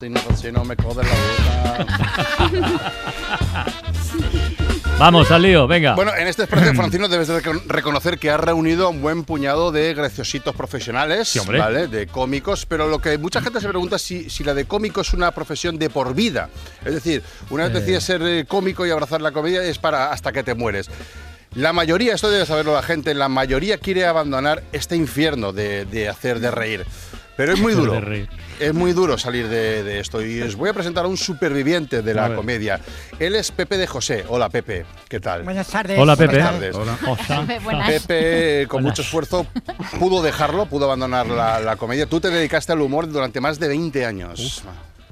Si no, si no me code la boca. Vamos al lío, venga. Bueno, en este espacio, Francino, debes de recon- reconocer que has reunido a un buen puñado de graciositos profesionales, Sí, hombre. ¿vale? De cómicos, pero lo que mucha gente se pregunta es si, si la de cómico es una profesión de por vida. Es decir, una vez Eh. decides ser eh, cómico y abrazar la comedia es para hasta que te mueres. La mayoría, esto debe saberlo la gente, la mayoría quiere abandonar este infierno de, de hacer de reír. Pero es muy duro. Es muy duro salir de, de esto y os voy a presentar a un superviviente de la comedia. Él es Pepe de José. Hola Pepe, ¿qué tal? Buenas tardes. Hola, Pepe. Buenas tardes. Osa. Buenas. Pepe, con Hola. mucho esfuerzo, pudo dejarlo, pudo abandonar la, la comedia. Tú te dedicaste al humor durante más de 20 años.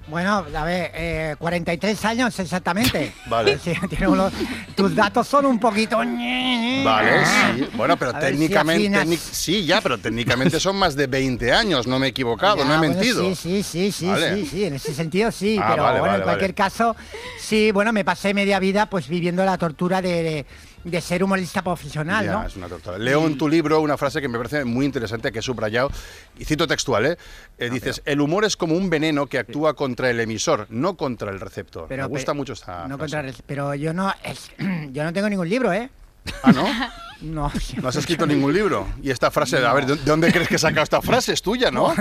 Bueno, a ver, eh, 43 años exactamente. Vale. Sí, tiene unos- tus datos son un poquito... Vale, sí. Bueno, pero A ver si técnicamente. sí, ya, pero técnicamente son más de 20 años. No me he equivocado, Ya, no he bueno, mentido. Sí, sí, sí, sí, Vale. sí, sí, en ese sentido sí, Ah, pero vale, bueno, vale, en cualquier caso, sí, bueno, me pasé media vida pues viviendo la tortura de, de- de ser humorista profesional, Ya, ¿no? es una tortura. Leo en tu libro una frase que me parece muy interesante, que he subrayado, y cito textual, ¿eh? Eh, dices, el humor es como un veneno que actúa contra el emisor, no contra el receptor. Pero, me gusta mucho esta No frase. contra, pero yo no, es- yo no tengo ningún libro, ¿eh? Ah, ¿no? No, No has escrito ningún libro. Y esta frase, a ver, ¿de de dónde crees que he sacado esta frase? Es tuya, ¿no?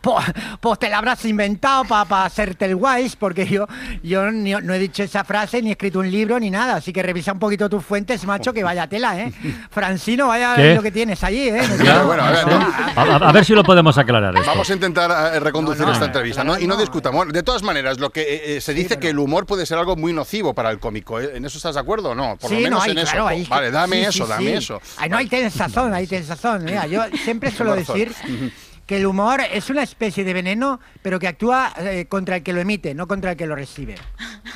Pues, pues te la habrás inventado para hacerte el guays, porque yo, yo ni- no he dicho esa frase, ni he escrito un libro, ni nada. Así que revisa un poquito tus fuentes, macho, que vaya tela, ¿eh? Francino, vaya ¿Qué? lo que tienes allí, ¿eh? Bueno, a ver, Sí. no. A, a- a ver si lo podemos aclarar esto. Vamos a intentar eh, reconducir No, no, esta entrevista, claro, ¿no? Y no no. discutamos. De todas maneras, lo que eh, eh, se dice pero que el humor puede ser algo muy nocivo para el cómico. ¿En eso estás de acuerdo o no? Por lo Sí, menos no, hay, en eso. Vale, dame sí, eso, sí, dame sí. Eso. Ay, no, razón, ahí tienes razón. Mira, yo siempre suelo decir que el humor es una especie de veneno, pero que actúa eh, contra el que lo emite, no contra el que lo recibe.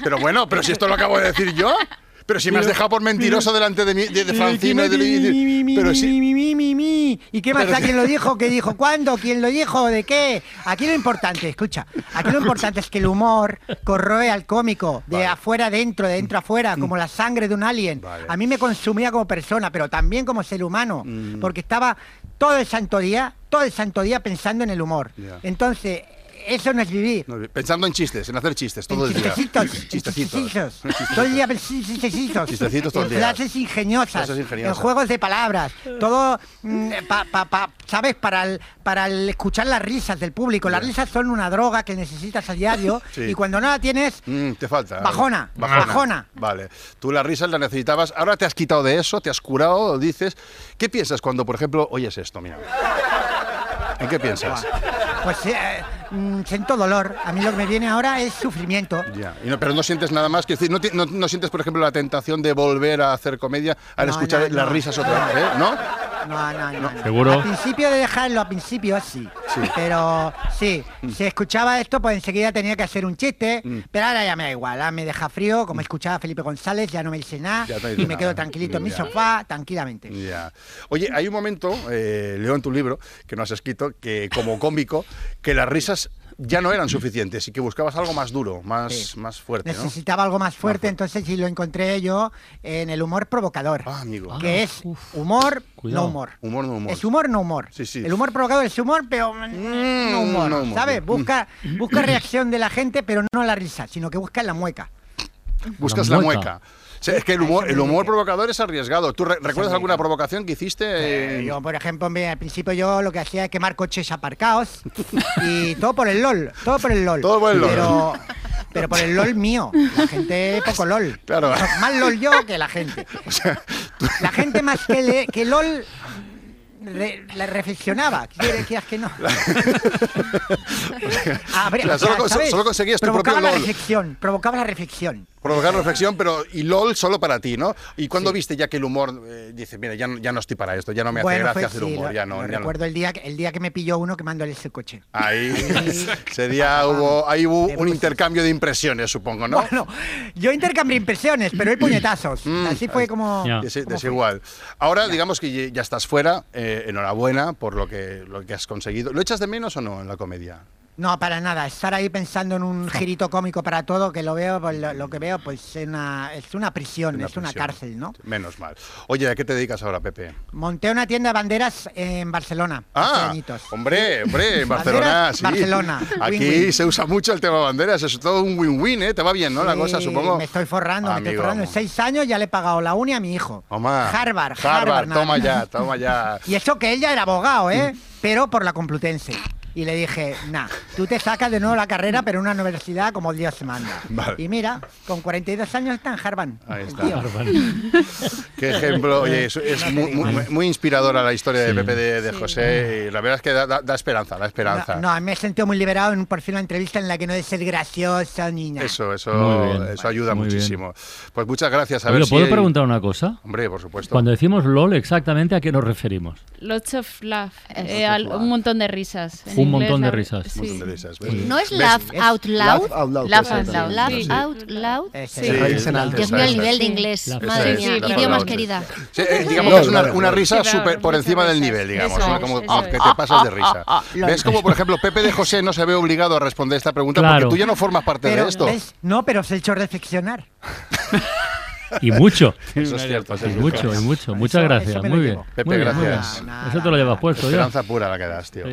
Pero bueno, pero si esto lo acabo de decir yo. Pero si me has dejado por mentiroso delante de, mi, de, de Francino y de Luis. Pero si. Mi, mi, mi, mi. ¿Y qué más da quién lo dijo? ¿Qué dijo? ¿Cuándo? ¿Quién lo dijo? ¿De qué? Aquí lo importante, escucha, aquí lo importante es que el humor corroe al cómico, de Vale. afuera adentro, de dentro afuera, como la sangre de un alien. Vale. A mí me consumía como persona, pero también como ser humano, Mm. porque estaba todo el santo día, todo el santo día pensando en el humor. Entonces, eso no es vivir. Pensando en chistes, en hacer chistes todo el En día. chistecitos, Chistecitos. chistecitos. Todo el día chistecitos. Chistecitos todo el día. frases ingeniosas. Frases ingeniosas. En juegos de palabras. Todo, mm, pa- pa- pa- ¿sabes? Para el, para el escuchar las risas del público. Las risas son una droga que necesitas a diario. Sí. Y cuando no la tienes, Mm, te falta. Bajona, bajona. Vale. Tú las risas las necesitabas. Ahora te has quitado de eso, te has curado, dices. ¿Qué piensas cuando, por ejemplo, oyes esto? Mira. ¿En qué piensas? pues eh, mm, siento dolor. A mí lo que me viene ahora es sufrimiento. Ya. Y no- pero no sientes nada más. Que decir, no, no- no sientes, por ejemplo, la tentación de volver a hacer comedia al escuchar las risas otra vez, ¿eh? ¿no? No, no, no. no. ¿Seguro? Al principio de dejarlo, al principio sí. Sí. Pero sí, si escuchaba esto, pues enseguida tenía que hacer un chiste. Mm. Pero ahora ya me da igual, me deja frío. Como escuchaba a Felipe González, ya no me dice nada. No y me nada. quedo tranquilito en mi sofá, tranquilamente. Ya. Oye, hay un momento, eh, leo en tu libro, que no has escrito, que como cómico, que las risas ya no eran suficientes y que buscabas algo más duro, más, Sí. más fuerte, ¿no? Necesitaba algo más fuerte, entonces sí lo encontré yo en el humor provocador. Ah, amigo. Que es humor, Cuidado. no humor. Humor no humor. Es humor, no humor. Sí, sí. El humor provocador es humor, pero mm, no humor. no humor. ¿Sabes? Busca, busca reacción de la gente, pero no la risa, sino que busca la mueca. Buscas La la mueca. mueca. O sea, es que el humor, el humor provocador es arriesgado. ¿Tú re- recuerdas alguna provocación que hiciste? Eh, yo, por ejemplo, al principio yo lo que hacía es quemar coches aparcados y todo por el LOL, todo por el LOL. Todo por el LOL. Pero, pero por el LOL mío. La gente poco LOL. Claro. Más LOL yo que la gente. La gente más que, le- que LOL re- la reflexionaba. ¿Quieres quieras que no? O sea, solo solo conseguías tu la LOL. reflexión, provocaba la reflexión. Provocar reflexión, pero y LOL solo para ti, ¿no? ¿Y cuando viste ya que el humor eh, dice, mira, ya, no- ya no estoy para esto, ya no me hace Bueno, gracia fue- hacer sí, humor, lo- ya no. ya no. recuerdo el día, que- el día que me pilló uno quemándoles el coche. Ahí, ese día hubo, ahí hubo un intercambio de impresiones, supongo, ¿no? Bueno, yo intercambié impresiones, pero él puñetazos. Mm, Así fue como. Como desigual. Ahora, digamos que ya- ya estás fuera, eh, enhorabuena por lo que, lo que has conseguido. ¿Lo echas de menos o no en la comedia? No, para nada. Estar ahí pensando en un girito cómico para todo, que lo veo, pues, lo, lo que veo, pues es una, es una prisión, Una es una cárcel, ¿no? Menos mal. Oye, ¿a qué te dedicas ahora, Pepe? Monté una tienda de banderas en Barcelona Ah, hombre, hombre, en Barcelona, sí. Barcelona, Aquí se usa mucho el tema de banderas, es todo un win-win, ¿eh? Te va bien, ¿no? La cosa, supongo. Me estoy forrando, me estoy forrando. En seis años ya le he pagado la uni a mi hijo. Toma. Harvard, Harvard, Harvard. toma ya, toma ya. Y eso que él ya era abogado, ¿eh? Pero por la Complutense. Y le dije, nah, tú te sacas de nuevo la carrera, pero en una universidad como Dios manda. Vale. Y mira, con 42 años está en Harvard. Ahí está. tío. Qué ejemplo, oye, es, es muy, muy- muy inspiradora la historia de Sí. Pepe de, de José y la verdad es que da, da- da esperanza, da esperanza. No, no, me he sentido muy liberado en por fin una entrevista en la que no de ser gracioso ni nada. Eso, eso, bien. eso ayuda Muy bien. muchísimo. Pues muchas gracias. A Oye, ver si ¿puedo hay- preguntar una cosa? Hombre, por supuesto. Cuando decimos LOL, exactamente a qué nos referimos. Lots of laugh. Eh, un montón de risas. En Un inglés, montón de risas. Un montón sí. de risas, ¿ves? No es laugh out loud. Laugh out loud, Laugh out loud. Dios mío, el nivel de inglés. Madre mía, idiomas querida. Eh, digamos que es una, risa super por encima del nivel, digamos. Como ah, que te pasas de risa. lol. ¿Ves como, por ejemplo, Pepe de José no se ve obligado a responder esta pregunta porque tú ya no formas parte de esto? No, pero os he hecho reflexionar. Y mucho. Eso es cierto. Y mucho, y mucho. Muchas gracias. Muy bien. Pepe, gracias. Eso te lo llevas puesto. Esperanza pura la que das, tío.